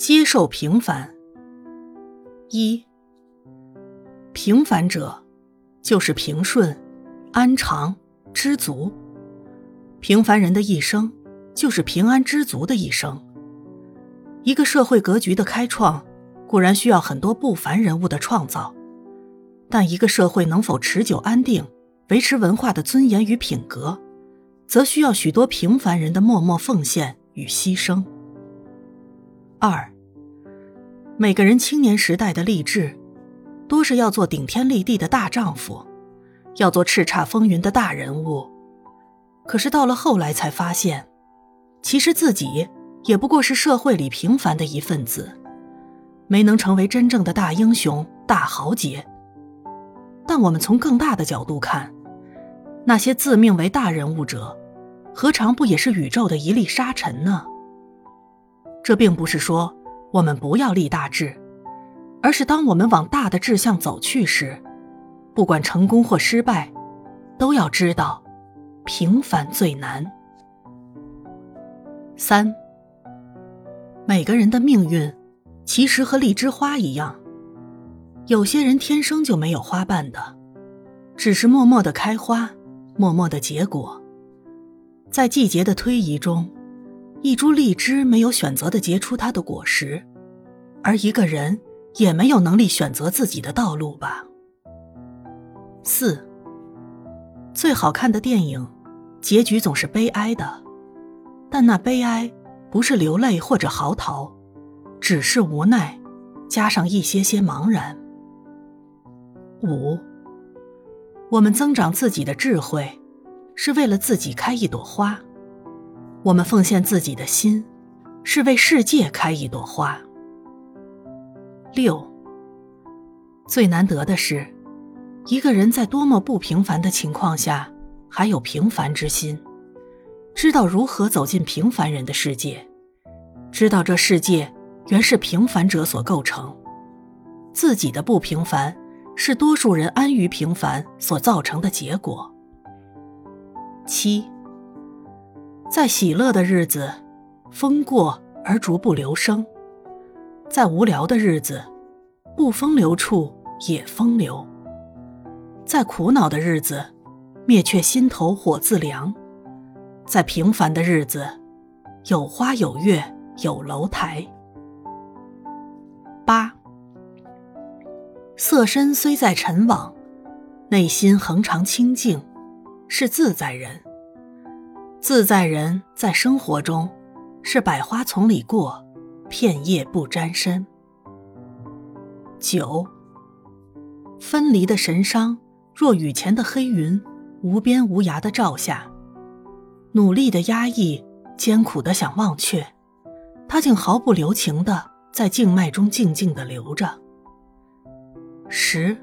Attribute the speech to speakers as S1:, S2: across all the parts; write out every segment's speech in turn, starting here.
S1: 接受平凡。一，平凡者，就是平顺、安常、知足。平凡人的一生，就是平安知足的一生。一个社会格局的开创，固然需要很多不凡人物的创造，但一个社会能否持久安定，维持文化的尊严与品格，则需要许多平凡人的默默奉献与牺牲。二，每个人青年时代的励志，多是要做顶天立地的大丈夫，要做叱咤风云的大人物。可是到了后来才发现，其实自己也不过是社会里平凡的一份子，没能成为真正的大英雄、大豪杰。但我们从更大的角度看，那些自命为大人物者，何尝不也是宇宙的一粒沙尘呢？这并不是说我们不要立大志，而是当我们往大的志向走去时，不管成功或失败，都要知道，平凡最难。三，每个人的命运，其实和荔枝花一样，有些人天生就没有花瓣的，只是默默的开花，默默的结果，在季节的推移中。一株荔枝没有选择的结出它的果实，而一个人也没有能力选择自己的道路吧。四，最好看的电影，结局总是悲哀的，但那悲哀不是流泪或者嚎啕，只是无奈，加上一些些茫然。五，我们增长自己的智慧，是为了自己开一朵花。我们奉献自己的心，是为世界开一朵花。六，最难得的是，一个人在多么不平凡的情况下，还有平凡之心，知道如何走进平凡人的世界，知道这世界原是平凡者所构成，自己的不平凡是多数人安于平凡所造成的结果。七。在喜乐的日子，风过而逐不留声；在无聊的日子，不风流处也风流；在苦恼的日子，灭却心头火自凉；在平凡的日子，有花有月有楼台。八，色身虽在尘网，内心恒常清净，是自在人。自在人在生活中，是百花丛里过，片叶不沾身。九，分离的神伤，若雨前的黑云，无边无涯的照下，努力的压抑，艰苦的想忘却，它竟毫不留情的在静脉中静静的流着。十，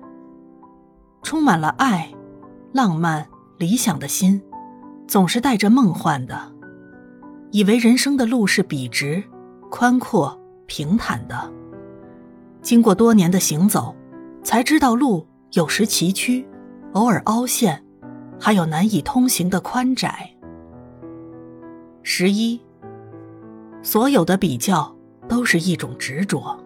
S1: 充满了爱、浪漫、理想的心。总是带着梦幻的，以为人生的路是笔直、宽阔、平坦的。经过多年的行走，才知道路有时崎岖，偶尔凹陷，还有难以通行的宽窄。十一，所有的比较都是一种执着。